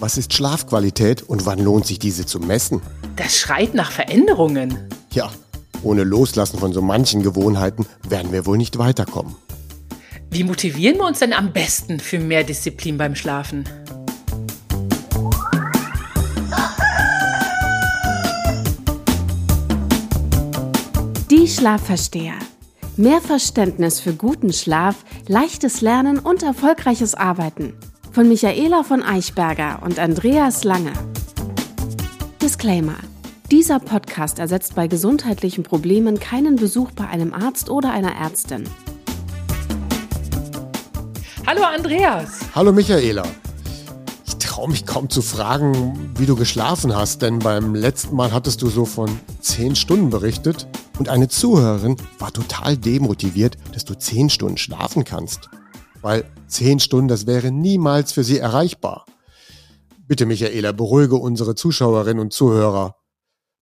Was ist Schlafqualität und wann lohnt sich diese zu messen? Das schreit nach Veränderungen. Ja, ohne Loslassen von so manchen Gewohnheiten werden wir wohl nicht weiterkommen. Wie motivieren wir uns denn am besten für mehr Disziplin beim Schlafen? Die Schlafversteher. Mehr Verständnis für guten Schlaf, leichtes Lernen und erfolgreiches Arbeiten. Von Michaela von Eichberger und Andreas Lange. Disclaimer. Dieser Podcast ersetzt bei gesundheitlichen Problemen keinen Besuch bei einem Arzt oder einer Ärztin. Hallo Andreas. Hallo Michaela. Ich traue mich kaum zu fragen, wie du geschlafen hast, denn beim letzten Mal hattest du so von zehn Stunden berichtet und eine Zuhörerin war total demotiviert, dass du zehn Stunden schlafen kannst. Weil zehn Stunden, das wäre niemals für sie erreichbar. Bitte, Michaela, beruhige unsere Zuschauerinnen und Zuhörer.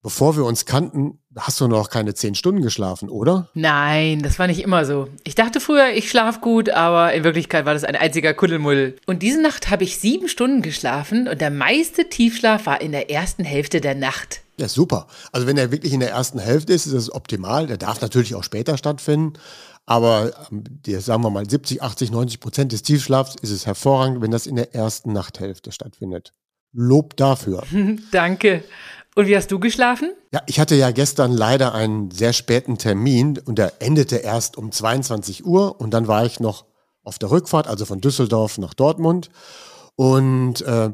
Bevor wir uns kannten, hast du noch keine zehn Stunden geschlafen, oder? Nein, das war nicht immer so. Ich dachte früher, ich schlaf gut, aber in Wirklichkeit war das ein einziger Kuddelmuddel. Und diese Nacht habe ich sieben Stunden geschlafen und der meiste Tiefschlaf war in der ersten Hälfte der Nacht. Ja, super. Also wenn er wirklich in der ersten Hälfte ist, ist das optimal. Der darf natürlich auch später stattfinden. Aber ähm, die, sagen wir mal 70, 80, 90 Prozent des Tiefschlafs ist es hervorragend, wenn das in der ersten Nachthälfte stattfindet. Lob dafür. Danke. Und wie hast du geschlafen? Ja, ich hatte ja gestern leider einen sehr späten Termin und der endete erst um 22 Uhr und dann war ich noch auf der Rückfahrt, also von Düsseldorf nach Dortmund. Und äh,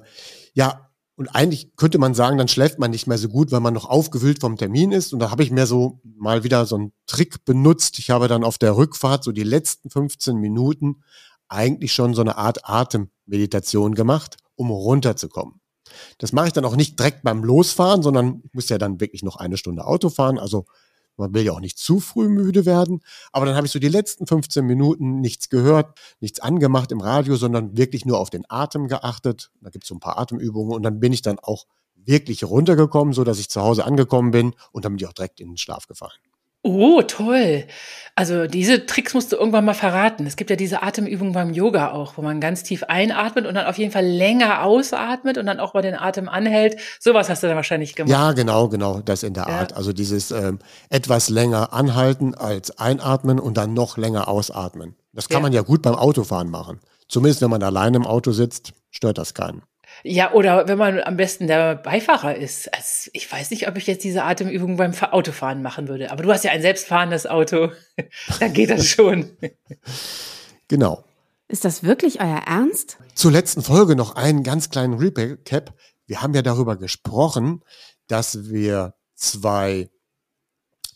ja, und eigentlich könnte man sagen, dann schläft man nicht mehr so gut, weil man noch aufgewühlt vom Termin ist. Und da habe ich mir so mal wieder so einen Trick benutzt. Ich habe dann auf der Rückfahrt so die letzten 15 Minuten eigentlich schon so eine Art Atemmeditation gemacht, um runterzukommen. Das mache ich dann auch nicht direkt beim Losfahren, sondern ich muss ja dann wirklich noch eine Stunde Auto fahren. Also man will ja auch nicht zu früh müde werden. Aber dann habe ich so die letzten 15 Minuten nichts gehört, nichts angemacht im Radio, sondern wirklich nur auf den Atem geachtet. Da gibt es so ein paar Atemübungen und dann bin ich dann auch wirklich runtergekommen, so dass ich zu Hause angekommen bin und dann bin ich auch direkt in den Schlaf gefallen. Oh, toll. Also diese Tricks musst du irgendwann mal verraten. Es gibt ja diese Atemübung beim Yoga auch, wo man ganz tief einatmet und dann auf jeden Fall länger ausatmet und dann auch mal den Atem anhält. Sowas hast du dann wahrscheinlich gemacht. Ja, genau, genau, das in der ja. Art. Also dieses ähm, etwas länger anhalten als einatmen und dann noch länger ausatmen. Das kann ja. man ja gut beim Autofahren machen. Zumindest wenn man allein im Auto sitzt, stört das keinen. Ja, oder wenn man am besten der Beifahrer ist. Also ich weiß nicht, ob ich jetzt diese Atemübung beim Autofahren machen würde. Aber du hast ja ein selbstfahrendes Auto. da geht das schon. Genau. Ist das wirklich euer Ernst? Zur letzten Folge noch einen ganz kleinen Recap. Wir haben ja darüber gesprochen, dass wir zwei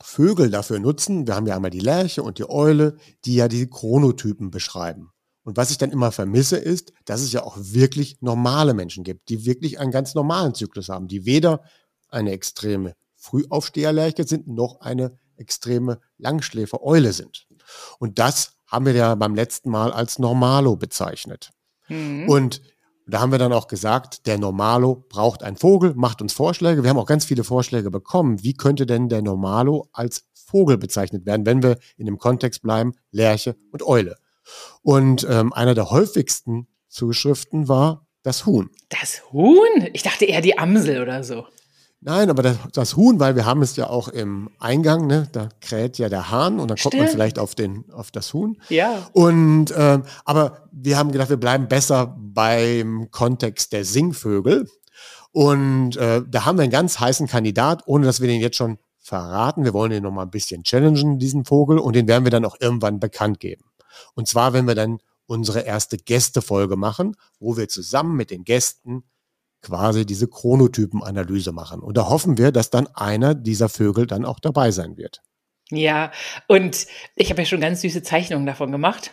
Vögel dafür nutzen. Wir haben ja einmal die Lerche und die Eule, die ja die Chronotypen beschreiben. Und was ich dann immer vermisse, ist, dass es ja auch wirklich normale Menschen gibt, die wirklich einen ganz normalen Zyklus haben, die weder eine extreme Frühaufsteherlerche sind, noch eine extreme Langschläfer-Eule sind. Und das haben wir ja beim letzten Mal als Normalo bezeichnet. Mhm. Und da haben wir dann auch gesagt, der Normalo braucht einen Vogel, macht uns Vorschläge. Wir haben auch ganz viele Vorschläge bekommen. Wie könnte denn der Normalo als Vogel bezeichnet werden, wenn wir in dem Kontext bleiben, Lerche und Eule? Und ähm, einer der häufigsten Zuschriften war das Huhn. Das Huhn? Ich dachte eher die Amsel oder so. Nein, aber das, das, Huhn, weil wir haben es ja auch im Eingang, ne? da kräht ja der Hahn und dann Stimmt. kommt man vielleicht auf, den, auf das Huhn. Ja. Und ähm, aber wir haben gedacht, wir bleiben besser beim Kontext der Singvögel. Und äh, da haben wir einen ganz heißen Kandidat, ohne dass wir den jetzt schon verraten. Wir wollen den noch mal ein bisschen challengen, diesen Vogel, und den werden wir dann auch irgendwann bekannt geben. Und zwar, wenn wir dann unsere erste Gästefolge machen, wo wir zusammen mit den Gästen quasi diese Chronotypenanalyse machen. Und da hoffen wir, dass dann einer dieser Vögel dann auch dabei sein wird. Ja, und ich habe ja schon ganz süße Zeichnungen davon gemacht.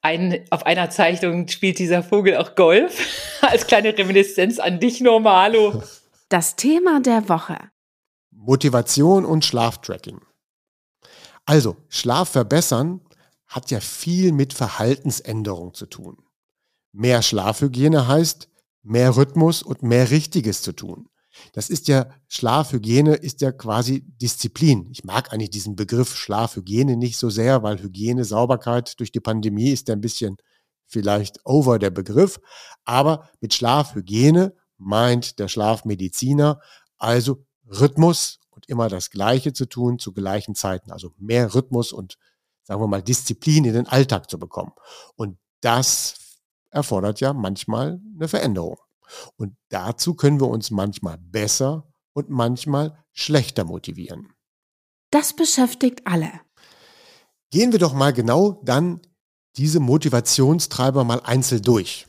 Ein, auf einer Zeichnung spielt dieser Vogel auch Golf, als kleine Reminiszenz an dich, Normalo. Das Thema der Woche. Motivation und Schlaftracking. Also, Schlaf verbessern hat ja viel mit Verhaltensänderung zu tun. Mehr Schlafhygiene heißt mehr Rhythmus und mehr Richtiges zu tun. Das ist ja, Schlafhygiene ist ja quasi Disziplin. Ich mag eigentlich diesen Begriff Schlafhygiene nicht so sehr, weil Hygiene, Sauberkeit durch die Pandemie ist ja ein bisschen vielleicht over der Begriff, aber mit Schlafhygiene meint der Schlafmediziner also Rhythmus und immer das Gleiche zu tun zu gleichen Zeiten, also mehr Rhythmus und sagen wir mal Disziplin in den Alltag zu bekommen. Und das erfordert ja manchmal eine Veränderung. Und dazu können wir uns manchmal besser und manchmal schlechter motivieren. Das beschäftigt alle. Gehen wir doch mal genau dann diese Motivationstreiber mal einzeln durch.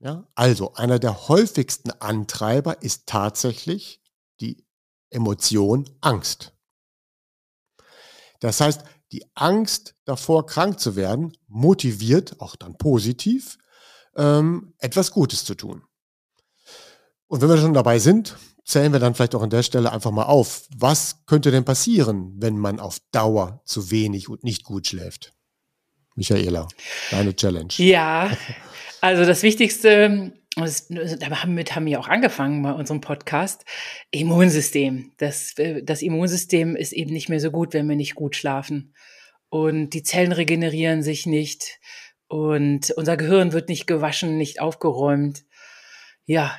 Ja, also einer der häufigsten Antreiber ist tatsächlich die Emotion Angst. Das heißt, die Angst davor, krank zu werden, motiviert, auch dann positiv, ähm, etwas Gutes zu tun. Und wenn wir schon dabei sind, zählen wir dann vielleicht auch an der Stelle einfach mal auf. Was könnte denn passieren, wenn man auf Dauer zu wenig und nicht gut schläft? Michaela, deine Challenge. Ja, also das Wichtigste, damit haben wir auch angefangen bei unserem Podcast, Immunsystem. Das, das Immunsystem ist eben nicht mehr so gut, wenn wir nicht gut schlafen. Und die Zellen regenerieren sich nicht und unser Gehirn wird nicht gewaschen, nicht aufgeräumt. Ja,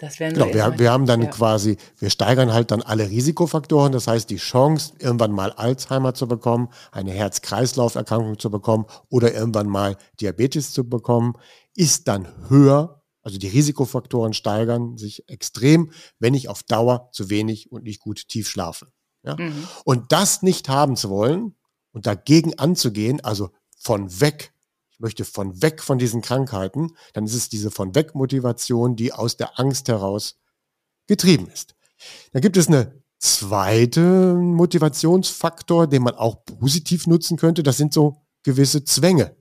das so genau, wir, wir haben dann ja. quasi, wir steigern halt dann alle Risikofaktoren. Das heißt, die Chance, irgendwann mal Alzheimer zu bekommen, eine Herz-Kreislauf-Erkrankung zu bekommen oder irgendwann mal Diabetes zu bekommen, ist dann höher. Also die Risikofaktoren steigern sich extrem, wenn ich auf Dauer zu wenig und nicht gut tief schlafe. Ja? Mhm. Und das nicht haben zu wollen und dagegen anzugehen, also von weg möchte von weg von diesen Krankheiten, dann ist es diese von weg Motivation, die aus der Angst heraus getrieben ist. Da gibt es eine zweite Motivationsfaktor, den man auch positiv nutzen könnte. Das sind so gewisse Zwänge.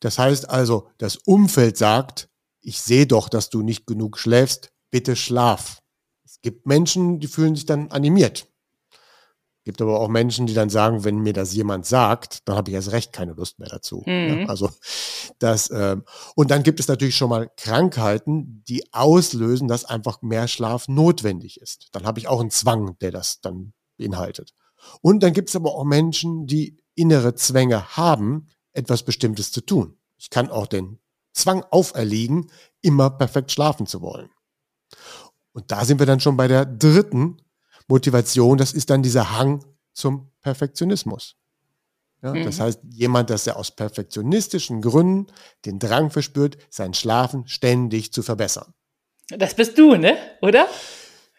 Das heißt also, das Umfeld sagt, ich sehe doch, dass du nicht genug schläfst, bitte schlaf. Es gibt Menschen, die fühlen sich dann animiert. Gibt aber auch Menschen, die dann sagen, wenn mir das jemand sagt, dann habe ich erst recht keine Lust mehr dazu. Ne? Mhm. Also das ähm, und dann gibt es natürlich schon mal Krankheiten, die auslösen, dass einfach mehr Schlaf notwendig ist. Dann habe ich auch einen Zwang, der das dann beinhaltet. Und dann gibt es aber auch Menschen, die innere Zwänge haben, etwas Bestimmtes zu tun. Ich kann auch den Zwang auferlegen, immer perfekt schlafen zu wollen. Und da sind wir dann schon bei der dritten Motivation, das ist dann dieser Hang zum Perfektionismus. Ja, mhm. Das heißt, jemand, dass er aus perfektionistischen Gründen den Drang verspürt, sein Schlafen ständig zu verbessern. Das bist du, ne? Oder?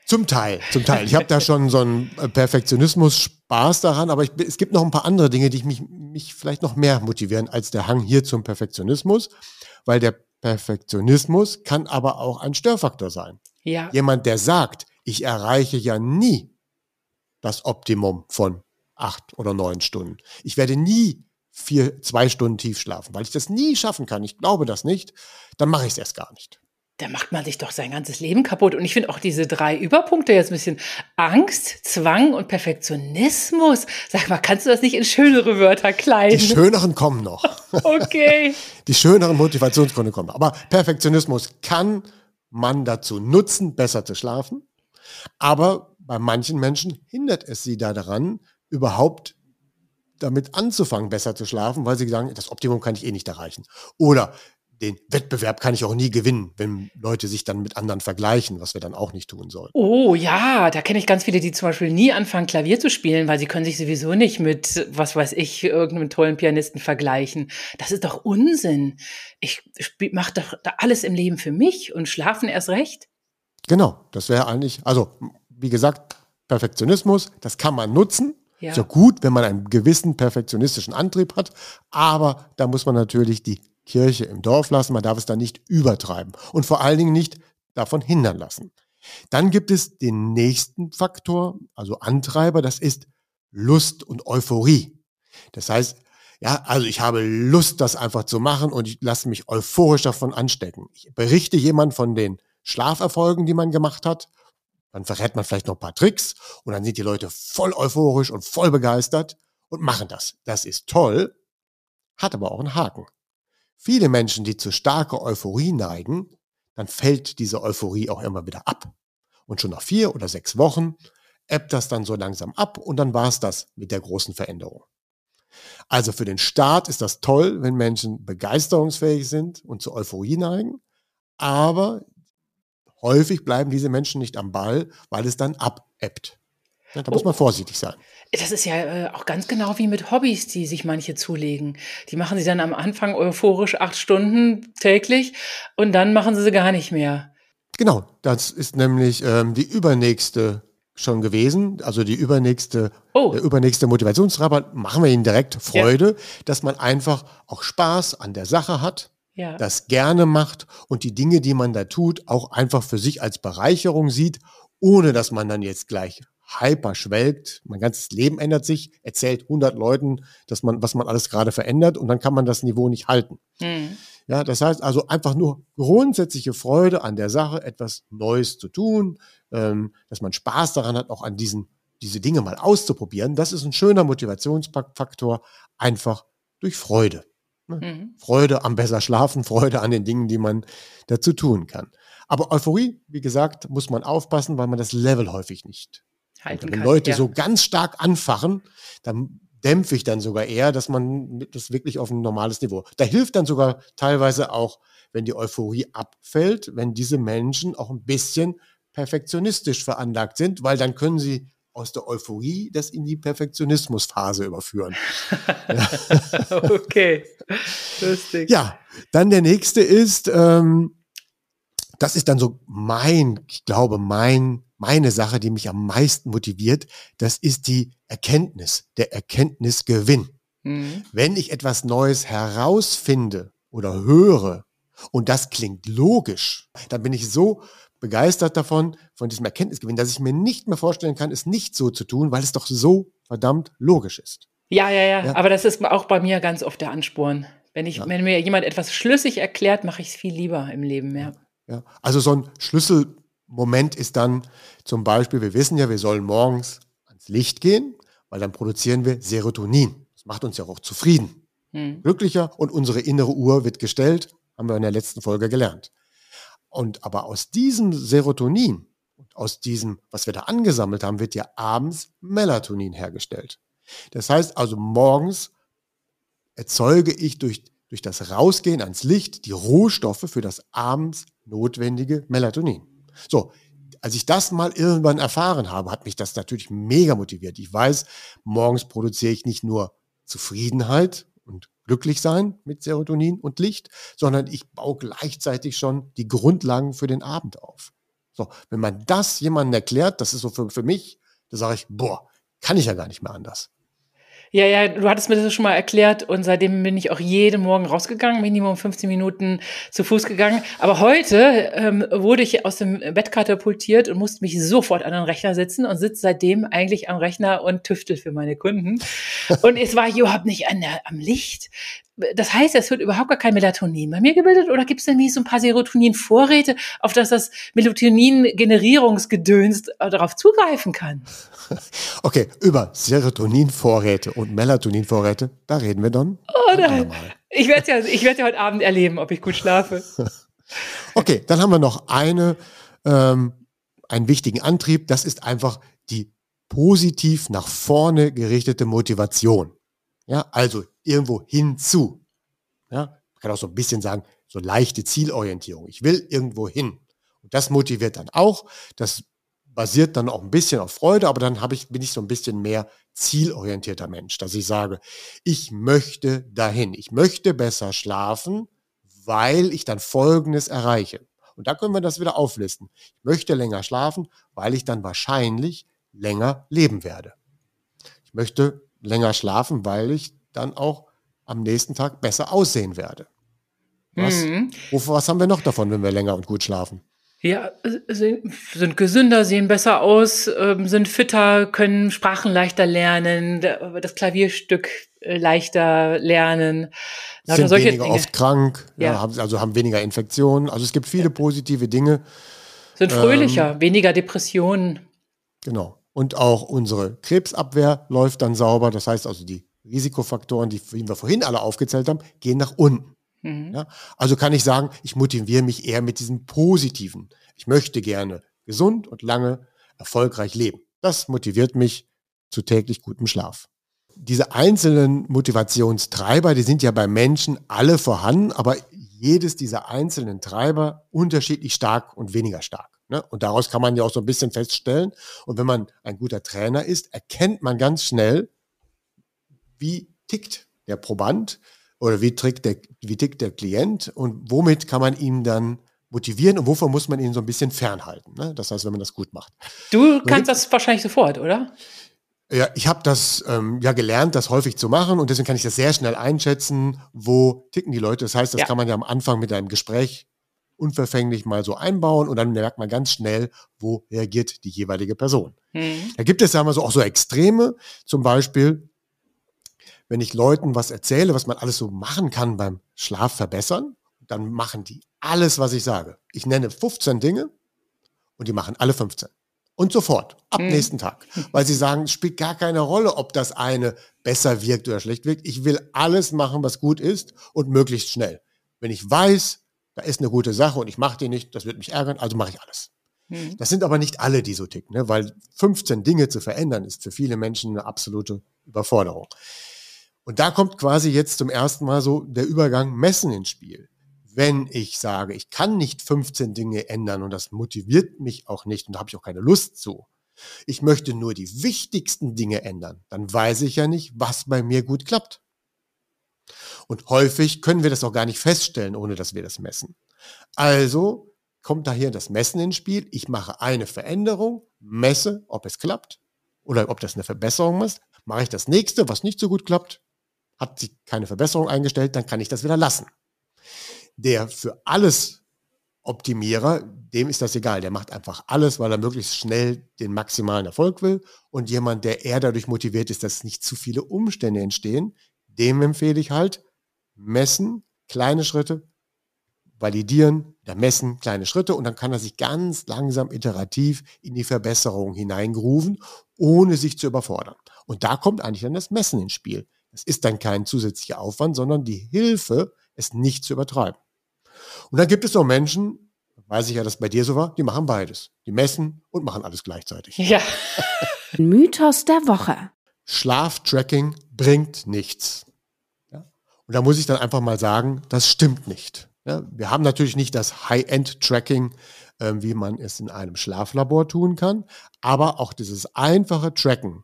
Zum Teil, zum Teil. Ich habe da schon so einen Perfektionismus Spaß daran, aber ich, es gibt noch ein paar andere Dinge, die mich, mich vielleicht noch mehr motivieren als der Hang hier zum Perfektionismus, weil der Perfektionismus kann aber auch ein Störfaktor sein. Ja. Jemand, der sagt, ich erreiche ja nie das Optimum von acht oder neun Stunden. Ich werde nie vier, zwei Stunden tief schlafen, weil ich das nie schaffen kann. Ich glaube das nicht. Dann mache ich es erst gar nicht. Da macht man sich doch sein ganzes Leben kaputt. Und ich finde auch diese drei Überpunkte jetzt ein bisschen Angst, Zwang und Perfektionismus. Sag mal, kannst du das nicht in schönere Wörter kleiden? Die schöneren kommen noch. okay. Die schöneren Motivationsgründe kommen. Aber Perfektionismus kann man dazu nutzen, besser zu schlafen. Aber bei manchen Menschen hindert es sie da daran, überhaupt damit anzufangen, besser zu schlafen, weil sie sagen, das Optimum kann ich eh nicht erreichen. Oder den Wettbewerb kann ich auch nie gewinnen, wenn Leute sich dann mit anderen vergleichen, was wir dann auch nicht tun sollen. Oh ja, da kenne ich ganz viele, die zum Beispiel nie anfangen, Klavier zu spielen, weil sie können sich sowieso nicht mit, was weiß ich, irgendeinem tollen Pianisten vergleichen. Das ist doch Unsinn. Ich mache doch alles im Leben für mich und schlafen erst recht. Genau, das wäre eigentlich, also wie gesagt, Perfektionismus, das kann man nutzen. Ja. Ist ja gut, wenn man einen gewissen perfektionistischen Antrieb hat, aber da muss man natürlich die Kirche im Dorf lassen, man darf es da nicht übertreiben und vor allen Dingen nicht davon hindern lassen. Dann gibt es den nächsten Faktor, also Antreiber, das ist Lust und Euphorie. Das heißt, ja, also ich habe Lust, das einfach zu machen und ich lasse mich euphorisch davon anstecken. Ich berichte jemand von den Schlaferfolgen, die man gemacht hat. Dann verrät man vielleicht noch ein paar Tricks und dann sind die Leute voll euphorisch und voll begeistert und machen das. Das ist toll, hat aber auch einen Haken. Viele Menschen, die zu starker Euphorie neigen, dann fällt diese Euphorie auch immer wieder ab. Und schon nach vier oder sechs Wochen ebbt das dann so langsam ab und dann war es das mit der großen Veränderung. Also für den Staat ist das toll, wenn Menschen begeisterungsfähig sind und zu Euphorie neigen. Aber häufig bleiben diese Menschen nicht am Ball, weil es dann abebbt. Da muss man vorsichtig sein. Das ist ja äh, auch ganz genau wie mit Hobbys, die sich manche zulegen. Die machen sie dann am Anfang euphorisch acht Stunden täglich und dann machen sie sie gar nicht mehr. Genau, das ist nämlich ähm, die übernächste schon gewesen. Also die übernächste, oh. der übernächste Motivationsrabatt machen wir Ihnen direkt Freude, ja. dass man einfach auch Spaß an der Sache hat, ja. das gerne macht und die Dinge, die man da tut, auch einfach für sich als Bereicherung sieht, ohne dass man dann jetzt gleich hyper schwelgt. Mein ganzes Leben ändert sich, erzählt 100 Leuten, dass man, was man alles gerade verändert und dann kann man das Niveau nicht halten. Mhm. Ja, das heißt also einfach nur grundsätzliche Freude an der Sache, etwas Neues zu tun, ähm, dass man Spaß daran hat, auch an diesen, diese Dinge mal auszuprobieren. Das ist ein schöner Motivationsfaktor, einfach durch Freude. Ne? Mhm. Freude am besser schlafen, Freude an den Dingen, die man dazu tun kann. Aber Euphorie, wie gesagt, muss man aufpassen, weil man das Level häufig nicht. Halten wenn kann, Leute ja. so ganz stark anfachen, dann dämpfe ich dann sogar eher, dass man das wirklich auf ein normales Niveau. Da hilft dann sogar teilweise auch, wenn die Euphorie abfällt, wenn diese Menschen auch ein bisschen perfektionistisch veranlagt sind, weil dann können sie aus der Euphorie das in die Perfektionismusphase überführen. okay, lustig. Ja, dann der nächste ist, ähm, das ist dann so mein, ich glaube, mein meine Sache, die mich am meisten motiviert, das ist die Erkenntnis, der Erkenntnisgewinn. Mhm. Wenn ich etwas Neues herausfinde oder höre und das klingt logisch, dann bin ich so begeistert davon, von diesem Erkenntnisgewinn, dass ich mir nicht mehr vorstellen kann, es nicht so zu tun, weil es doch so verdammt logisch ist. Ja, ja, ja, ja. aber das ist auch bei mir ganz oft der Ansporn. Wenn, ich, ja. wenn mir jemand etwas schlüssig erklärt, mache ich es viel lieber im Leben. Ja. Ja. Also so ein Schlüssel, Moment ist dann zum Beispiel, wir wissen ja, wir sollen morgens ans Licht gehen, weil dann produzieren wir Serotonin. Das macht uns ja auch zufrieden, hm. glücklicher und unsere innere Uhr wird gestellt, haben wir in der letzten Folge gelernt. Und aber aus diesem Serotonin und aus diesem, was wir da angesammelt haben, wird ja abends Melatonin hergestellt. Das heißt also, morgens erzeuge ich durch, durch das Rausgehen ans Licht die Rohstoffe für das abends notwendige Melatonin. So, als ich das mal irgendwann erfahren habe, hat mich das natürlich mega motiviert. Ich weiß, morgens produziere ich nicht nur Zufriedenheit und glücklich sein mit Serotonin und Licht, sondern ich baue gleichzeitig schon die Grundlagen für den Abend auf. So, wenn man das jemandem erklärt, das ist so für, für mich, da sage ich, boah, kann ich ja gar nicht mehr anders. Ja, ja, du hattest mir das schon mal erklärt und seitdem bin ich auch jeden Morgen rausgegangen, Minimum 15 Minuten zu Fuß gegangen. Aber heute ähm, wurde ich aus dem Bett katapultiert und musste mich sofort an den Rechner sitzen und sitze seitdem eigentlich am Rechner und tüftel für meine Kunden. Und es war überhaupt nicht an der, am Licht. Das heißt, es wird überhaupt gar kein Melatonin bei mir gebildet oder gibt es denn wie so ein paar Serotonin-Vorräte, auf das das Melatonin-Generierungsgedöns darauf zugreifen kann? Okay, über Serotonin-Vorräte und Melatonin-Vorräte, da reden wir dann. Oh, ich werde ja, ich werde ja heute Abend erleben, ob ich gut schlafe. okay, dann haben wir noch eine, ähm, einen wichtigen Antrieb. Das ist einfach die positiv nach vorne gerichtete Motivation. Ja, also irgendwo hinzu. Ja, man kann auch so ein bisschen sagen, so leichte Zielorientierung. Ich will irgendwo hin. Und das motiviert dann auch. Das basiert dann auch ein bisschen auf Freude, aber dann habe ich, bin ich so ein bisschen mehr zielorientierter Mensch, dass ich sage, ich möchte dahin. Ich möchte besser schlafen, weil ich dann Folgendes erreiche. Und da können wir das wieder auflisten. Ich möchte länger schlafen, weil ich dann wahrscheinlich länger leben werde. Ich möchte länger schlafen, weil ich dann auch am nächsten Tag besser aussehen werde. Was, mhm. was haben wir noch davon, wenn wir länger und gut schlafen? Ja, sind gesünder, sehen besser aus, ähm, sind fitter, können Sprachen leichter lernen, das Klavierstück äh, leichter lernen. Sind weniger Dinge. oft krank, ja. Ja, also haben weniger Infektionen. Also es gibt viele positive Dinge. Sind fröhlicher, ähm, weniger Depressionen. Genau. Und auch unsere Krebsabwehr läuft dann sauber. Das heißt also, die Risikofaktoren, die wir vorhin alle aufgezählt haben, gehen nach unten. Mhm. Ja? Also kann ich sagen, ich motiviere mich eher mit diesem Positiven. Ich möchte gerne gesund und lange erfolgreich leben. Das motiviert mich zu täglich gutem Schlaf. diese einzelnen Motivationstreiber, die sind ja bei Menschen alle vorhanden, aber jedes dieser einzelnen Treiber unterschiedlich stark und weniger stark. Ne? Und daraus kann man ja auch so ein bisschen feststellen. Und wenn man ein guter Trainer ist, erkennt man ganz schnell, wie tickt der Proband oder wie tickt der, wie tickt der Klient und womit kann man ihn dann motivieren und wovon muss man ihn so ein bisschen fernhalten. Ne? Das heißt, wenn man das gut macht. Du kannst das wahrscheinlich sofort, oder? Ja, ich habe das ähm, ja gelernt, das häufig zu machen und deswegen kann ich das sehr schnell einschätzen, wo ticken die Leute. Das heißt, das ja. kann man ja am Anfang mit einem Gespräch unverfänglich mal so einbauen und dann merkt man ganz schnell, wo reagiert die jeweilige Person. Mhm. Da gibt es ja mal so auch so Extreme, zum Beispiel, wenn ich Leuten was erzähle, was man alles so machen kann beim Schlaf verbessern, dann machen die alles, was ich sage. Ich nenne 15 Dinge und die machen alle 15. Und sofort, ab mhm. nächsten Tag. Weil sie sagen, es spielt gar keine Rolle, ob das eine besser wirkt oder schlecht wirkt. Ich will alles machen, was gut ist und möglichst schnell. Wenn ich weiß, da ist eine gute Sache und ich mache die nicht, das wird mich ärgern, also mache ich alles. Mhm. Das sind aber nicht alle, die so ticken, ne? weil 15 Dinge zu verändern ist für viele Menschen eine absolute Überforderung. Und da kommt quasi jetzt zum ersten Mal so der Übergang Messen ins Spiel. Wenn ich sage, ich kann nicht 15 Dinge ändern und das motiviert mich auch nicht und da habe ich auch keine Lust zu. Ich möchte nur die wichtigsten Dinge ändern. Dann weiß ich ja nicht, was bei mir gut klappt. Und häufig können wir das auch gar nicht feststellen, ohne dass wir das messen. Also kommt da hier das Messen ins Spiel. Ich mache eine Veränderung, messe, ob es klappt oder ob das eine Verbesserung ist. Mache ich das nächste, was nicht so gut klappt, hat sich keine Verbesserung eingestellt, dann kann ich das wieder lassen. Der für alles Optimierer, dem ist das egal. Der macht einfach alles, weil er möglichst schnell den maximalen Erfolg will. Und jemand, der eher dadurch motiviert ist, dass nicht zu viele Umstände entstehen, dem empfehle ich halt, messen, kleine Schritte, validieren, da messen, kleine Schritte und dann kann er sich ganz langsam iterativ in die Verbesserung hineingrooven, ohne sich zu überfordern. Und da kommt eigentlich dann das Messen ins Spiel. Das ist dann kein zusätzlicher Aufwand, sondern die Hilfe, es nicht zu übertreiben. Und dann gibt es auch Menschen, weiß ich ja, dass bei dir so war, die machen beides. Die messen und machen alles gleichzeitig. Ja. Mythos der Woche. Schlaftracking bringt nichts. Und da muss ich dann einfach mal sagen, das stimmt nicht. Ja? Wir haben natürlich nicht das High-End-Tracking, äh, wie man es in einem Schlaflabor tun kann, aber auch dieses einfache Tracken,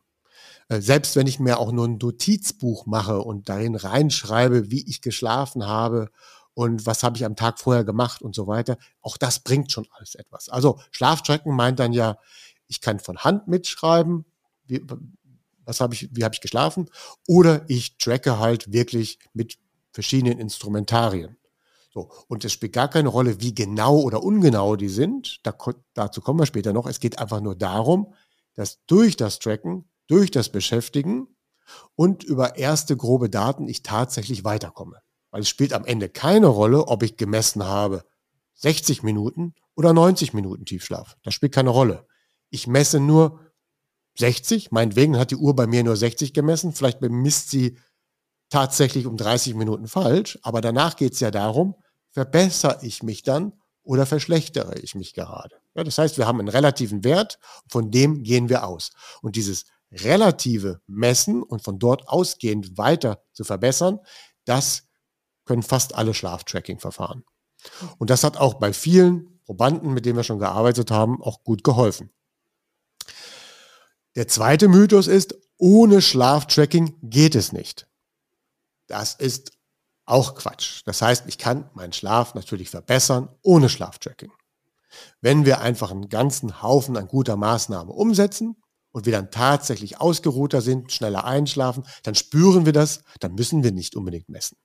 äh, selbst wenn ich mir auch nur ein Notizbuch mache und darin reinschreibe, wie ich geschlafen habe und was habe ich am Tag vorher gemacht und so weiter, auch das bringt schon alles etwas. Also Schlaftracken meint dann ja, ich kann von Hand mitschreiben, wie, was habe ich, wie habe ich geschlafen, oder ich tracke halt wirklich mit verschiedenen Instrumentarien. So, und es spielt gar keine Rolle, wie genau oder ungenau die sind. Da, dazu kommen wir später noch. Es geht einfach nur darum, dass durch das Tracken, durch das Beschäftigen und über erste grobe Daten ich tatsächlich weiterkomme. Weil es spielt am Ende keine Rolle, ob ich gemessen habe 60 Minuten oder 90 Minuten Tiefschlaf. Das spielt keine Rolle. Ich messe nur, 60. Meinetwegen hat die Uhr bei mir nur 60 gemessen. Vielleicht bemisst sie tatsächlich um 30 Minuten falsch. Aber danach geht es ja darum, verbessere ich mich dann oder verschlechtere ich mich gerade. Ja, das heißt, wir haben einen relativen Wert, von dem gehen wir aus. Und dieses relative Messen und von dort ausgehend weiter zu verbessern, das können fast alle Schlaftracking-Verfahren. Und das hat auch bei vielen Probanden, mit denen wir schon gearbeitet haben, auch gut geholfen. Der zweite Mythos ist, ohne Schlaftracking geht es nicht. Das ist auch Quatsch. Das heißt, ich kann meinen Schlaf natürlich verbessern ohne Schlaftracking. Wenn wir einfach einen ganzen Haufen an guter Maßnahme umsetzen und wir dann tatsächlich ausgeruhter sind, schneller einschlafen, dann spüren wir das, dann müssen wir nicht unbedingt messen.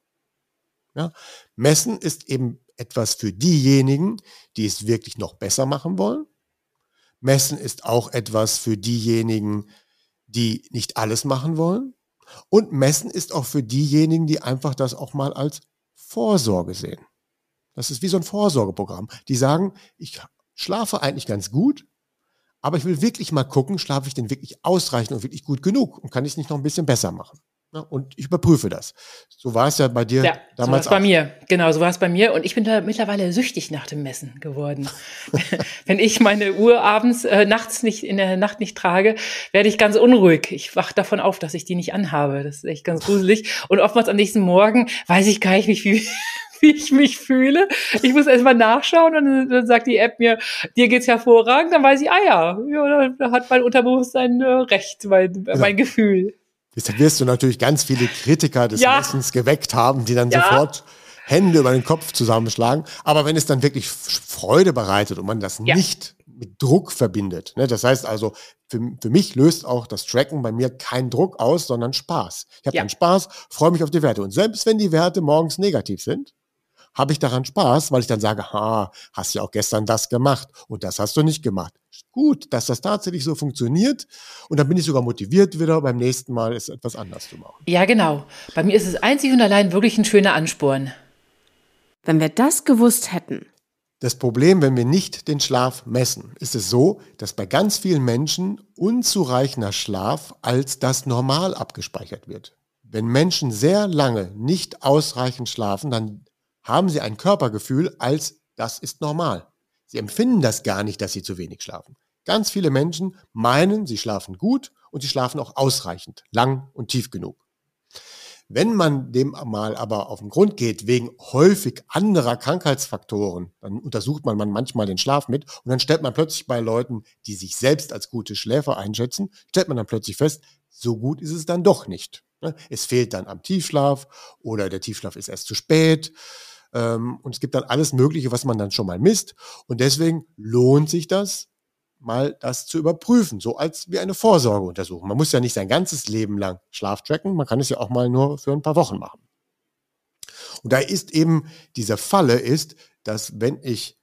Ja? Messen ist eben etwas für diejenigen, die es wirklich noch besser machen wollen Messen ist auch etwas für diejenigen, die nicht alles machen wollen. Und Messen ist auch für diejenigen, die einfach das auch mal als Vorsorge sehen. Das ist wie so ein Vorsorgeprogramm. Die sagen, ich schlafe eigentlich ganz gut, aber ich will wirklich mal gucken, schlafe ich denn wirklich ausreichend und wirklich gut genug und kann ich es nicht noch ein bisschen besser machen. Und ich überprüfe das. So war es ja bei dir ja, damals. So war es bei mir. Genau, so war es bei mir. Und ich bin da mittlerweile süchtig nach dem Messen geworden. Wenn ich meine Uhr abends, äh, nachts nicht, in der Nacht nicht trage, werde ich ganz unruhig. Ich wach davon auf, dass ich die nicht anhabe. Das ist echt ganz gruselig. Und oftmals am nächsten Morgen weiß ich gar nicht, wie, wie ich mich fühle. Ich muss erst mal nachschauen und dann, dann sagt die App mir, dir geht's hervorragend. Dann weiß ich, ah ja, ja da hat mein Unterbewusstsein äh, recht, mein, ja. mein Gefühl. Jetzt wirst du natürlich ganz viele Kritiker des ja. Messens geweckt haben, die dann ja. sofort Hände über den Kopf zusammenschlagen. Aber wenn es dann wirklich Freude bereitet und man das ja. nicht mit Druck verbindet, ne, das heißt also, für, für mich löst auch das Tracken bei mir keinen Druck aus, sondern Spaß. Ich habe ja. dann Spaß, freue mich auf die Werte. Und selbst wenn die Werte morgens negativ sind, habe ich daran Spaß, weil ich dann sage, ha, hast ja auch gestern das gemacht und das hast du nicht gemacht. Gut, dass das tatsächlich so funktioniert und dann bin ich sogar motiviert wieder beim nächsten Mal es etwas anders zu machen. Ja, genau. Bei mir ist es einzig und allein wirklich ein schöner Ansporn. Wenn wir das gewusst hätten. Das Problem, wenn wir nicht den Schlaf messen, ist es so, dass bei ganz vielen Menschen unzureichender Schlaf als das normal abgespeichert wird. Wenn Menschen sehr lange nicht ausreichend schlafen, dann haben sie ein Körpergefühl als das ist normal. Sie empfinden das gar nicht, dass sie zu wenig schlafen. Ganz viele Menschen meinen, sie schlafen gut und sie schlafen auch ausreichend, lang und tief genug. Wenn man dem mal aber auf den Grund geht, wegen häufig anderer Krankheitsfaktoren, dann untersucht man manchmal den Schlaf mit und dann stellt man plötzlich bei Leuten, die sich selbst als gute Schläfer einschätzen, stellt man dann plötzlich fest, so gut ist es dann doch nicht. Es fehlt dann am Tiefschlaf oder der Tiefschlaf ist erst zu spät ähm, und es gibt dann alles Mögliche, was man dann schon mal misst. Und deswegen lohnt sich das, mal das zu überprüfen, so als wie eine Vorsorgeuntersuchung. Man muss ja nicht sein ganzes Leben lang Schlaf tracken, man kann es ja auch mal nur für ein paar Wochen machen. Und da ist eben diese Falle ist, dass wenn ich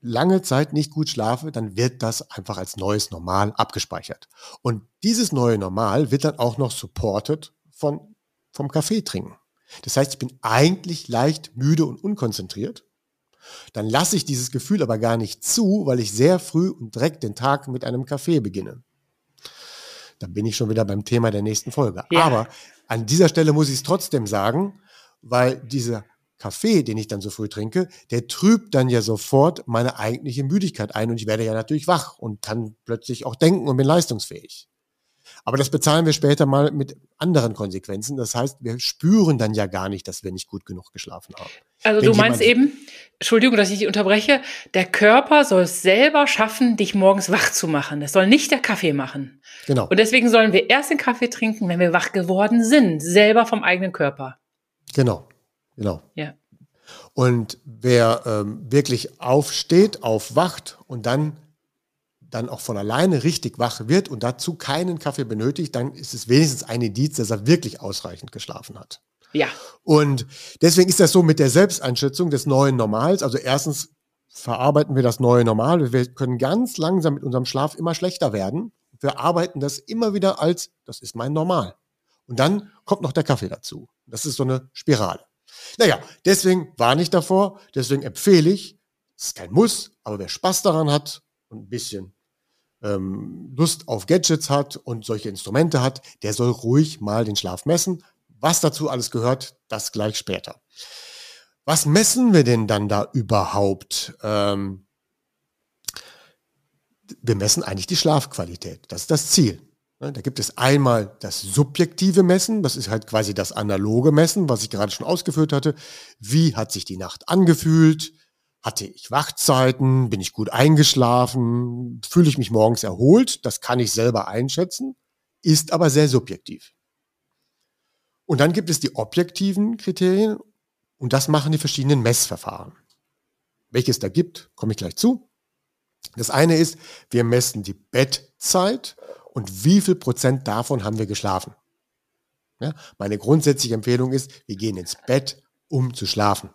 lange Zeit nicht gut schlafe, dann wird das einfach als neues Normal abgespeichert. Und dieses neue Normal wird dann auch noch supported von, vom Kaffee trinken. Das heißt, ich bin eigentlich leicht müde und unkonzentriert. Dann lasse ich dieses Gefühl aber gar nicht zu, weil ich sehr früh und direkt den Tag mit einem Kaffee beginne. Da bin ich schon wieder beim Thema der nächsten Folge. Ja. Aber an dieser Stelle muss ich es trotzdem sagen, weil dieser Kaffee, den ich dann so früh trinke, der trübt dann ja sofort meine eigentliche Müdigkeit ein und ich werde ja natürlich wach und kann plötzlich auch denken und bin leistungsfähig. Aber das bezahlen wir später mal mit anderen Konsequenzen. Das heißt, wir spüren dann ja gar nicht, dass wir nicht gut genug geschlafen haben. Also Wenn du meinst eben, Entschuldigung, dass ich dich unterbreche, der Körper soll es selber schaffen, dich morgens wach zu machen. Das soll nicht der Kaffee machen. Genau. Und deswegen sollen wir erst den Kaffee trinken, wenn wir wach geworden sind, selber vom eigenen Körper. Genau, genau. Ja. Und wer ähm, wirklich aufsteht, aufwacht und dann dann auch von alleine richtig wach wird und dazu keinen Kaffee benötigt, dann ist es wenigstens ein Indiz, dass er wirklich ausreichend geschlafen hat. Ja. Und deswegen ist das so mit der Selbsteinschätzung des neuen Normals. Also erstens verarbeiten wir das neue Normal. Wir können ganz langsam mit unserem Schlaf immer schlechter werden. Wir arbeiten das immer wieder als, das ist mein Normal. Und dann kommt noch der Kaffee dazu. Das ist so eine Spirale. Naja, deswegen warne ich davor, deswegen empfehle ich, es ist kein Muss, aber wer Spaß daran hat und ein bisschen ähm, Lust auf Gadgets hat und solche Instrumente hat, der soll ruhig mal den Schlaf messen. Was dazu alles gehört, das gleich später. Was messen wir denn dann da überhaupt? Ähm, wir messen eigentlich die Schlafqualität. Das ist das Ziel. Da gibt es einmal das subjektive Messen, das ist halt quasi das analoge Messen, was ich gerade schon ausgeführt hatte. Wie hat sich die Nacht angefühlt? Hatte ich Wachzeiten? Bin ich gut eingeschlafen? Fühle ich mich morgens erholt? Das kann ich selber einschätzen, ist aber sehr subjektiv. Und dann gibt es die objektiven Kriterien und das machen die verschiedenen Messverfahren. Welches da gibt, komme ich gleich zu. Das eine ist, wir messen die Bettzeit und wie viel Prozent davon haben wir geschlafen. Ja, meine grundsätzliche Empfehlung ist, wir gehen ins Bett, um zu schlafen.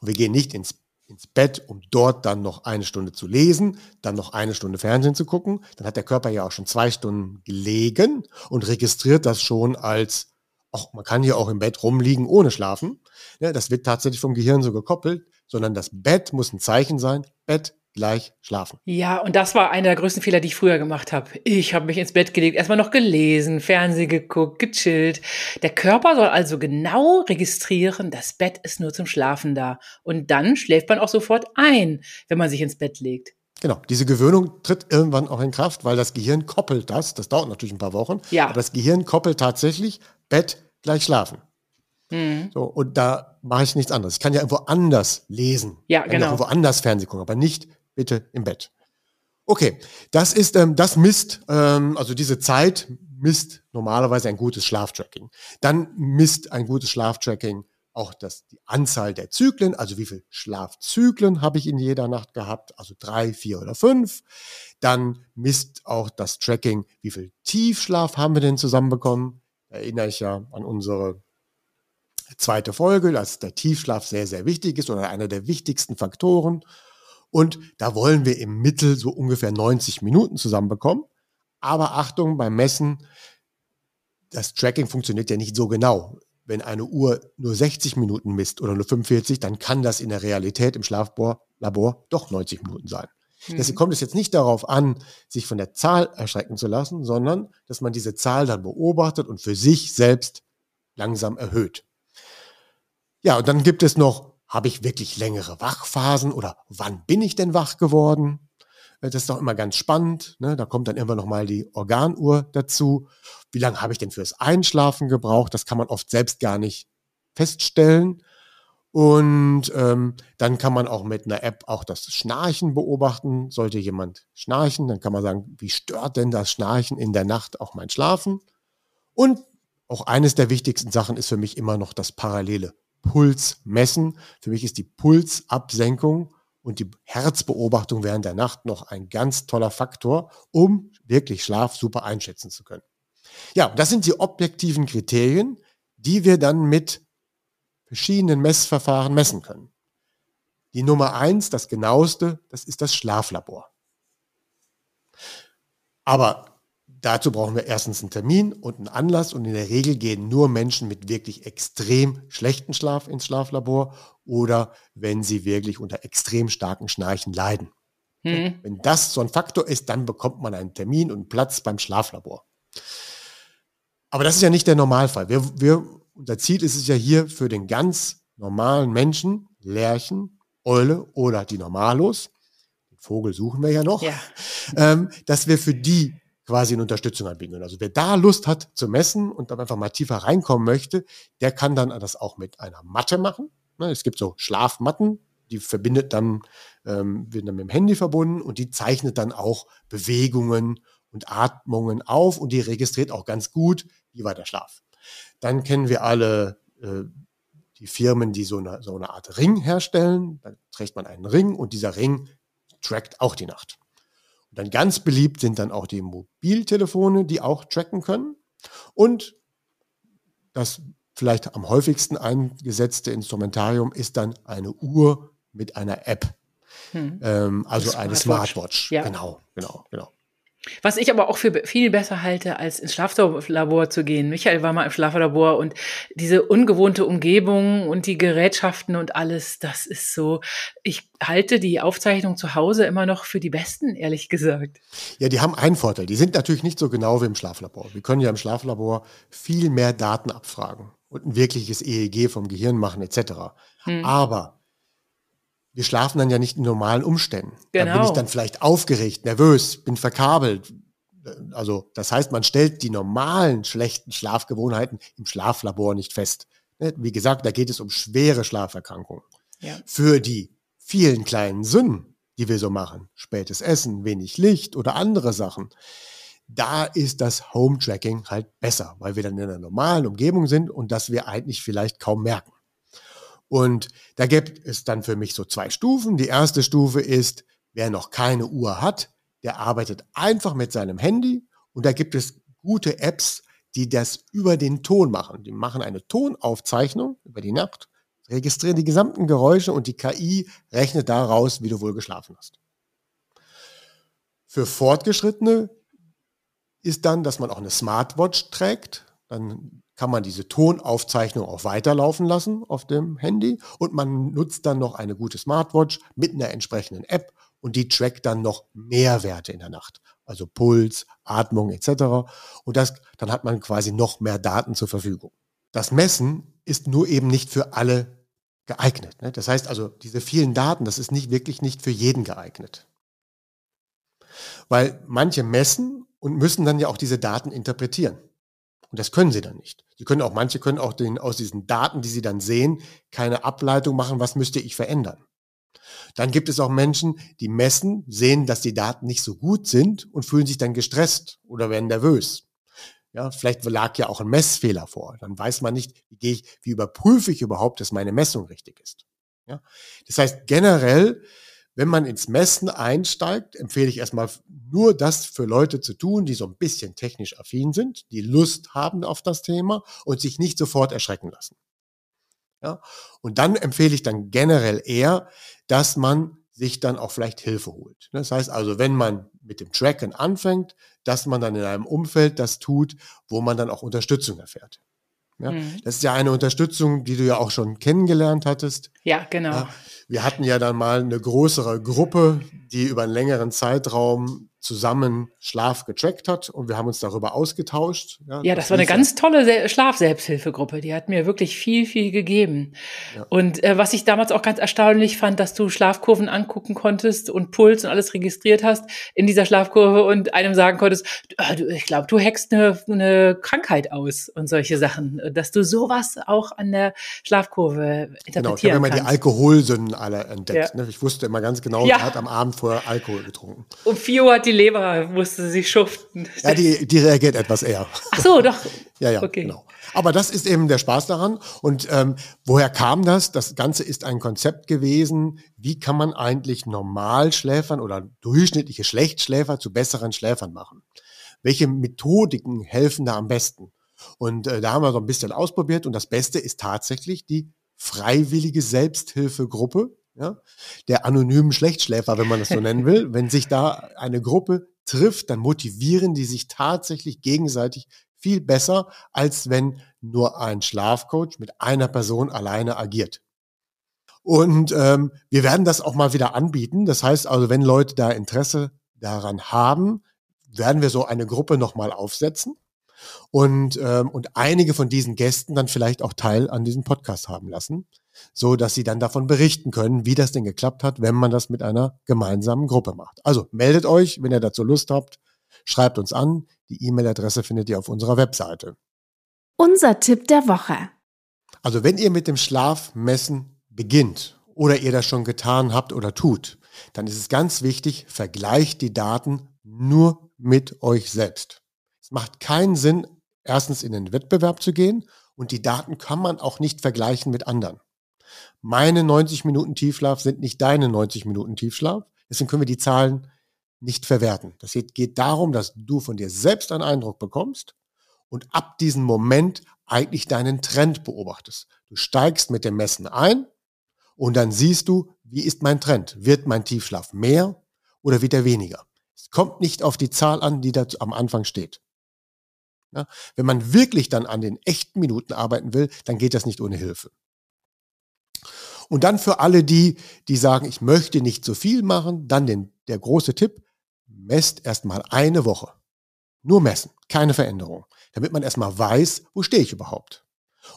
Und wir gehen nicht ins ins Bett, um dort dann noch eine Stunde zu lesen, dann noch eine Stunde Fernsehen zu gucken. Dann hat der Körper ja auch schon zwei Stunden gelegen und registriert das schon als, ach, man kann hier auch im Bett rumliegen ohne schlafen. Ja, das wird tatsächlich vom Gehirn so gekoppelt, sondern das Bett muss ein Zeichen sein. Bett, gleich schlafen. Ja, und das war einer der größten Fehler, die ich früher gemacht habe. Ich habe mich ins Bett gelegt, erstmal noch gelesen, Fernsehen geguckt, gechillt. Der Körper soll also genau registrieren, das Bett ist nur zum Schlafen da. Und dann schläft man auch sofort ein, wenn man sich ins Bett legt. Genau, diese Gewöhnung tritt irgendwann auch in Kraft, weil das Gehirn koppelt das. Das dauert natürlich ein paar Wochen. Ja. Aber das Gehirn koppelt tatsächlich Bett gleich schlafen. Mhm. So, und da mache ich nichts anderes. Ich kann ja irgendwo anders lesen. Ja, genau. Ja irgendwo anders Fernsehen gucken, aber nicht bitte im Bett. Okay, das ist, ähm, das misst, ähm, also diese Zeit misst normalerweise ein gutes Schlaftracking. Dann misst ein gutes Schlaftracking auch das, die Anzahl der Zyklen, also wie viele Schlafzyklen habe ich in jeder Nacht gehabt, also drei, vier oder fünf. Dann misst auch das Tracking, wie viel Tiefschlaf haben wir denn zusammenbekommen. erinnere ich ja an unsere zweite Folge, dass der Tiefschlaf sehr, sehr wichtig ist oder einer der wichtigsten Faktoren. Und da wollen wir im Mittel so ungefähr 90 Minuten zusammenbekommen. Aber Achtung beim Messen, das Tracking funktioniert ja nicht so genau. Wenn eine Uhr nur 60 Minuten misst oder nur 45, dann kann das in der Realität im Schlaflabor doch 90 Minuten sein. Mhm. Deswegen kommt es jetzt nicht darauf an, sich von der Zahl erschrecken zu lassen, sondern dass man diese Zahl dann beobachtet und für sich selbst langsam erhöht. Ja, und dann gibt es noch, habe ich wirklich längere Wachphasen oder wann bin ich denn wach geworden? Äh, das ist doch immer ganz spannend. Ne? Da kommt dann immer noch mal die Organuhr dazu. Wie lange habe ich denn fürs Einschlafen gebraucht? Das kann man oft selbst gar nicht feststellen. Und ähm, dann kann man auch mit einer App auch das Schnarchen beobachten. Sollte jemand schnarchen, dann kann man sagen, wie stört denn das Schnarchen in der Nacht auch mein Schlafen? Und auch eines der wichtigsten Sachen ist für mich immer noch das parallele Puls messen. Für mich ist die Pulsabsenkung und die Herzbeobachtung während der Nacht noch ein ganz toller Faktor, um wirklich Schlaf super einschätzen zu können. Ja, das sind die objektiven Kriterien, die wir dann mit verschiedenen Messverfahren messen können. Die Nummer eins, das genaueste, das ist das Schlaflabor. Aber Dazu brauchen wir erstens einen Termin und einen Anlass und in der Regel gehen nur Menschen mit wirklich extrem schlechten Schlaf ins Schlaflabor oder wenn sie wirklich unter extrem starken Schnarchen leiden. Mhm. Wenn das so ein Faktor ist, dann bekommt man einen Termin und Platz beim Schlaflabor. Aber das ist ja nicht der Normalfall. Wir, wir, unser Ziel ist es ja hier für den ganz normalen Menschen, Lerchen, Eule oder die Normalos, den Vogel suchen wir ja noch, ja. Ähm, dass wir für die quasi eine Unterstützung anbieten können. Also wer da Lust hat zu messen und dann einfach mal tiefer reinkommen möchte, der kann dann das auch mit einer Matte machen. Ne, es gibt so Schlafmatten, die verbindet dann, ähm, werden dann mit dem Handy verbunden und die zeichnet dann auch Bewegungen und Atmungen auf und die registriert auch ganz gut, wie war der Schlaf. Dann kennen wir alle äh, die Firmen, die so eine, so eine Art Ring herstellen. Dann trägt man einen Ring und dieser Ring trackt auch die Nacht. Und dann ganz beliebt sind dann auch die Mobiltelefone, die auch tracken können. Und das vielleicht am häufigsten eingesetzte Instrumentarium ist dann eine Uhr mit einer App. Hm. Ähm, also eine Smartwatch. Ja. Genau, genau, genau. Was ich aber auch für viel besser halte, als ins Schlaflabor zu gehen. Michael war mal im Schlaflabor und diese ungewohnte Umgebung und die Gerätschaften und alles, das ist so. Ich halte die Aufzeichnung zu Hause immer noch für die besten, ehrlich gesagt. Ja, die haben einen Vorteil. Die sind natürlich nicht so genau wie im Schlaflabor. Wir können ja im Schlaflabor viel mehr Daten abfragen und ein wirkliches EEG vom Gehirn machen etc. Hm. Aber wir schlafen dann ja nicht in normalen Umständen. Genau. Da bin ich genau. dann vielleicht aufgeregt, nervös, bin verkabelt. Also das heißt, man stellt die normalen schlechten Schlafgewohnheiten im Schlaflabor nicht fest. Ne, wie gesagt, da geht es um schwere Schlaferkrankungen. Ja. Für die vielen kleinen Sünden, die wir so machen, spätes Essen, wenig Licht oder andere Sachen, da ist das Home-Tracking halt besser, weil wir dann in einer normalen Umgebung sind und das wir eigentlich vielleicht kaum merken. Und da gibt es dann für mich so zwei Stufen. Die erste Stufe ist, wer noch keine Uhr hat, der arbeitet einfach mit seinem Handy und da gibt es gute Apps, die das über den Ton machen. Die machen eine Tonaufzeichnung über die Nacht, registrieren die gesamten Geräusche und die KI rechnet daraus, wie du wohl geschlafen hast. Für Fortgeschrittene ist dann, dass man auch eine Smartwatch trägt. Dann kann man diese Tonaufzeichnung auch weiterlaufen lassen auf dem Handy und man nutzt dann noch eine gute Smartwatch mit einer entsprechenden App, und die trackt dann noch mehr Werte in der Nacht. Also Puls, Atmung etc. Und das, dann hat man quasi noch mehr Daten zur Verfügung. Das Messen ist nur eben nicht für alle geeignet. Ne? Das heißt also, diese vielen Daten, das ist nicht wirklich nicht für jeden geeignet. Weil manche messen und müssen dann ja auch diese Daten interpretieren. Und das können sie dann nicht. Sie können auch, manche können auch den, aus diesen Daten, die sie dann sehen, keine Ableitung machen, was müsste ich verändern. Dann gibt es auch Menschen, die messen, sehen, dass die Daten nicht so gut sind und fühlen sich dann gestresst oder werden nervös. Ja, vielleicht lag ja auch ein Messfehler vor. Dann weiß man nicht, wie gehe ich, wie überprüfe ich überhaupt, dass meine Messung richtig ist. Ja, das heißt generell wenn man ins Messen einsteigt, empfehle ich erstmal nur das für Leute zu tun, die so ein bisschen technisch affin sind, die Lust haben auf das Thema und sich nicht sofort erschrecken lassen. Ja? Und dann empfehle ich dann generell eher, dass man sich dann auch vielleicht Hilfe holt. Das heißt also, wenn man mit dem Tracken anfängt, dass man dann in einem Umfeld das tut, wo man dann auch Unterstützung erfährt. Ja, mhm. Das ist ja eine Unterstützung, die du ja auch schon kennengelernt hattest. Ja, genau. Ja, wir hatten ja dann mal eine größere Gruppe, die über einen längeren Zeitraum zusammen Schlaf getrackt hat und wir haben uns darüber ausgetauscht. Ja, ja das, das war eine ganz tolle Schlafselbsthilfegruppe. Die hat mir wirklich viel, viel gegeben. Ja. Und äh, was ich damals auch ganz erstaunlich fand, dass du Schlafkurven angucken konntest und Puls und alles registriert hast in dieser Schlafkurve und einem sagen konntest, ah, du, ich glaube, du hackst eine, eine Krankheit aus und solche Sachen. Dass du sowas auch an der Schlafkurve interpretieren Genau, ich habe immer die Alkoholsünden alle entdeckt. Ja. Ne? Ich wusste immer ganz genau, ja. er hat am Abend vorher Alkohol getrunken. Um vier Uhr hat die die Leber musste sich schuften. Ja, die, die reagiert etwas eher. Ach so, doch. ja, ja, okay. genau. Aber das ist eben der Spaß daran. Und ähm, woher kam das? Das Ganze ist ein Konzept gewesen. Wie kann man eigentlich Normalschläfern oder durchschnittliche Schlechtschläfer zu besseren Schläfern machen? Welche Methodiken helfen da am besten? Und äh, da haben wir so ein bisschen ausprobiert. Und das Beste ist tatsächlich die freiwillige Selbsthilfegruppe ja, der anonymen Schlechtschläfer, wenn man das so nennen will. Wenn sich da eine Gruppe trifft, dann motivieren die sich tatsächlich gegenseitig viel besser, als wenn nur ein Schlafcoach mit einer Person alleine agiert. Und ähm, wir werden das auch mal wieder anbieten. Das heißt also, wenn Leute da Interesse daran haben, werden wir so eine Gruppe nochmal aufsetzen und, ähm, und einige von diesen Gästen dann vielleicht auch Teil an diesem Podcast haben lassen so dass sie dann davon berichten können, wie das denn geklappt hat, wenn man das mit einer gemeinsamen Gruppe macht. Also meldet euch, wenn ihr dazu Lust habt, schreibt uns an. Die E-Mail-Adresse findet ihr auf unserer Webseite. Unser Tipp der Woche. Also wenn ihr mit dem Schlafmessen beginnt oder ihr das schon getan habt oder tut, dann ist es ganz wichtig, vergleicht die Daten nur mit euch selbst. Es macht keinen Sinn, erstens in den Wettbewerb zu gehen und die Daten kann man auch nicht vergleichen mit anderen meine 90 Minuten Tiefschlaf sind nicht deine 90 Minuten Tiefschlaf. Deswegen können wir die Zahlen nicht verwerten. Das geht darum, dass du von dir selbst einen Eindruck bekommst und ab diesem Moment eigentlich deinen Trend beobachtest. Du steigst mit dem Messen ein und dann siehst du, wie ist mein Trend? Wird mein Tiefschlaf mehr oder wird er weniger? Es kommt nicht auf die Zahl an, die da am Anfang steht. Ja, wenn man wirklich dann an den echten Minuten arbeiten will, dann geht das nicht ohne Hilfe. Und dann für alle die, die sagen, ich möchte nicht so viel machen, dann den, der große Tipp, messt erstmal eine Woche. Nur messen, keine Veränderung, damit man erstmal weiß, wo stehe ich überhaupt.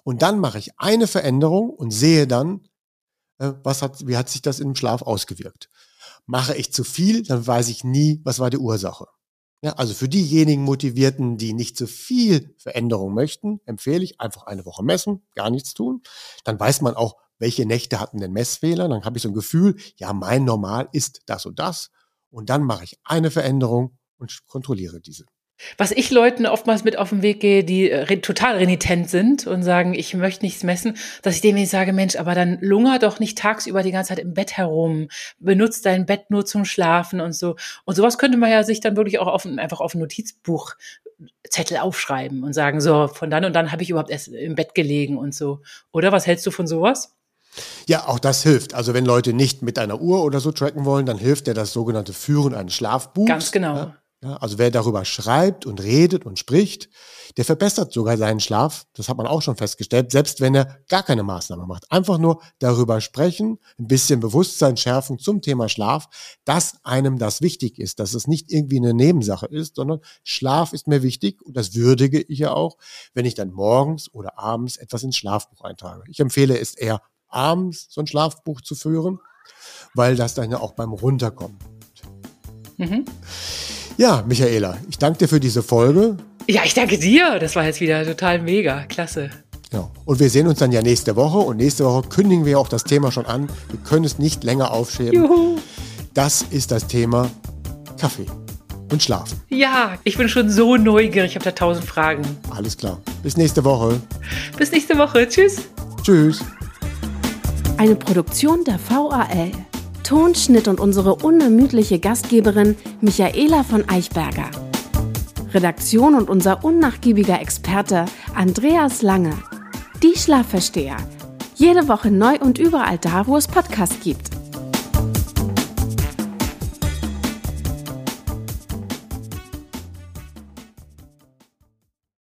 Und dann mache ich eine Veränderung und sehe dann, äh, was hat, wie hat sich das im Schlaf ausgewirkt. Mache ich zu viel, dann weiß ich nie, was war die Ursache. Ja, also für diejenigen Motivierten, die nicht zu viel Veränderung möchten, empfehle ich einfach eine Woche messen, gar nichts tun. Dann weiß man auch, welche Nächte hatten den Messfehler. Dann habe ich so ein Gefühl, ja, mein Normal ist das und das. Und dann mache ich eine Veränderung und kontrolliere diese. Was ich Leuten oftmals mit auf den Weg gehe, die äh, total renitent sind und sagen, ich möchte nichts messen, dass ich denen sage, Mensch, aber dann lunger doch nicht tagsüber die ganze Zeit im Bett herum, benutzt dein Bett nur zum Schlafen und so. Und sowas könnte man ja sich dann wirklich auch auf, einfach auf ein Notizbuch Zettel aufschreiben und sagen, so, von dann und dann habe ich überhaupt erst im Bett gelegen und so. Oder was hältst du von sowas? Ja, auch das hilft. Also wenn Leute nicht mit einer Uhr oder so tracken wollen, dann hilft ja das sogenannte Führen eines Schlafbuchs. Ganz genau. Ja, also wer darüber schreibt und redet und spricht, der verbessert sogar seinen Schlaf. Das hat man auch schon festgestellt, selbst wenn er gar keine Maßnahme macht. Einfach nur darüber sprechen, ein bisschen Bewusstsein schärfen zum Thema Schlaf, dass einem das wichtig ist, dass es nicht irgendwie eine Nebensache ist, sondern Schlaf ist mir wichtig und das würdige ich ja auch, wenn ich dann morgens oder abends etwas ins Schlafbuch eintrage. Ich empfehle es eher abends so ein Schlafbuch zu führen, weil das dann ja auch beim Runterkommen. Mhm. Ja, Michaela, ich danke dir für diese Folge. Ja, ich danke dir. Das war jetzt wieder total mega. Klasse. Ja. Und wir sehen uns dann ja nächste Woche. Und nächste Woche kündigen wir auch das Thema schon an. Wir können es nicht länger aufschieben. Juhu. Das ist das Thema Kaffee und Schlafen. Ja, ich bin schon so neugierig. Ich habe da tausend Fragen. Alles klar. Bis nächste Woche. Bis nächste Woche. Tschüss. Tschüss. Eine Produktion der VAL. Tonschnitt und unsere unermüdliche Gastgeberin Michaela von Eichberger. Redaktion und unser unnachgiebiger Experte Andreas Lange. Die Schlafversteher. Jede Woche neu und überall da, wo es Podcasts gibt.